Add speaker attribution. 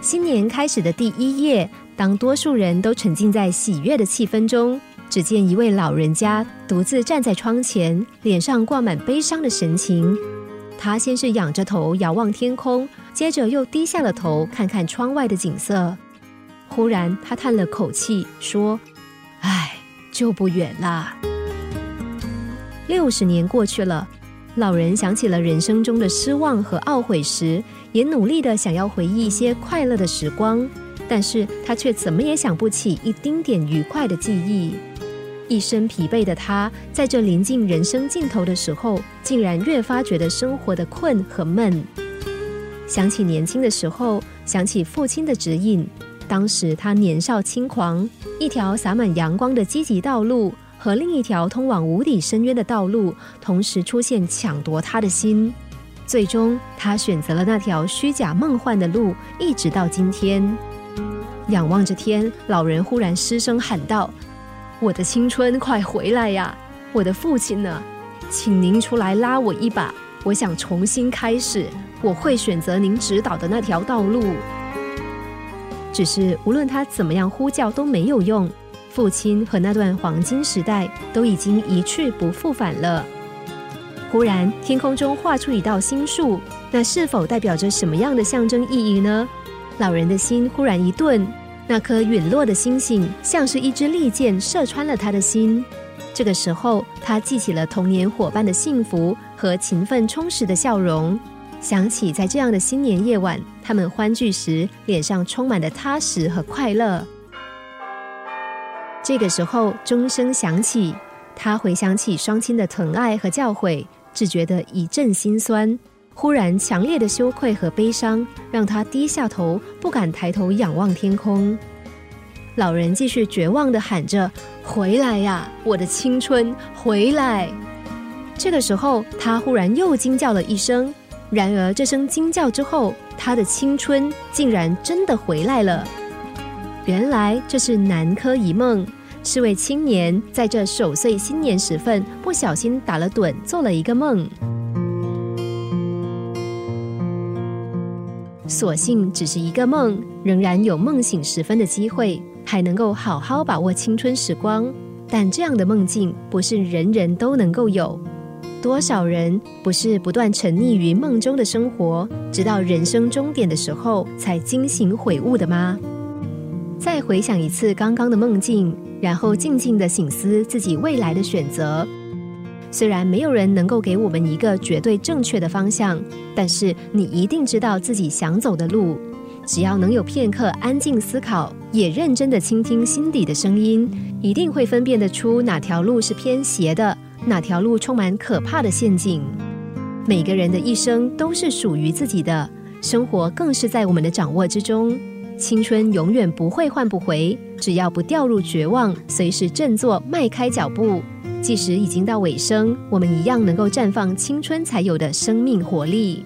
Speaker 1: 新年开始的第一夜，当多数人都沉浸在喜悦的气氛中，只见一位老人家独自站在窗前，脸上挂满悲伤的神情。他先是仰着头遥望天空，接着又低下了头看看窗外的景色。忽然，他叹了口气说：“唉，就不远了。”六十年过去了，老人想起了人生中的失望和懊悔时，也努力的想要回忆一些快乐的时光，但是他却怎么也想不起一丁点愉快的记忆。一身疲惫的他，在这临近人生尽头的时候，竟然越发觉得生活的困和闷。想起年轻的时候，想起父亲的指引，当时他年少轻狂，一条洒满阳光的积极道路。和另一条通往无底深渊的道路同时出现，抢夺他的心。最终，他选择了那条虚假梦幻的路，一直到今天。仰望着天，老人忽然失声喊道：“我的青春，快回来呀！我的父亲呢？请您出来拉我一把，我想重新开始。我会选择您指导的那条道路。只是无论他怎么样呼叫，都没有用。”父亲和那段黄金时代都已经一去不复返了。忽然，天空中画出一道星束，那是否代表着什么样的象征意义呢？老人的心忽然一顿，那颗陨落的星星像是一支利箭，射穿了他的心。这个时候，他记起了童年伙伴的幸福和勤奋充实的笑容，想起在这样的新年夜晚，他们欢聚时脸上充满了踏实和快乐。这个时候，钟声响起，他回想起双亲的疼爱和教诲，只觉得一阵心酸。忽然，强烈的羞愧和悲伤让他低下头，不敢抬头仰望天空。老人继续绝望地喊着：“回来呀，我的青春，回来！”这个时候，他忽然又惊叫了一声。然而，这声惊叫之后，他的青春竟然真的回来了。原来，这是南柯一梦。是位青年在这守岁新年时分，不小心打了盹，做了一个梦。所幸只是一个梦，仍然有梦醒时分的机会，还能够好好把握青春时光。但这样的梦境不是人人都能够有，多少人不是不断沉溺于梦中的生活，直到人生终点的时候才惊醒悔悟的吗？再回想一次刚刚的梦境。然后静静的醒思自己未来的选择。虽然没有人能够给我们一个绝对正确的方向，但是你一定知道自己想走的路。只要能有片刻安静思考，也认真的倾听心底的声音，一定会分辨得出哪条路是偏斜的，哪条路充满可怕的陷阱。每个人的一生都是属于自己的，生活更是在我们的掌握之中。青春永远不会换不回，只要不掉入绝望，随时振作，迈开脚步，即使已经到尾声，我们一样能够绽放青春才有的生命活力。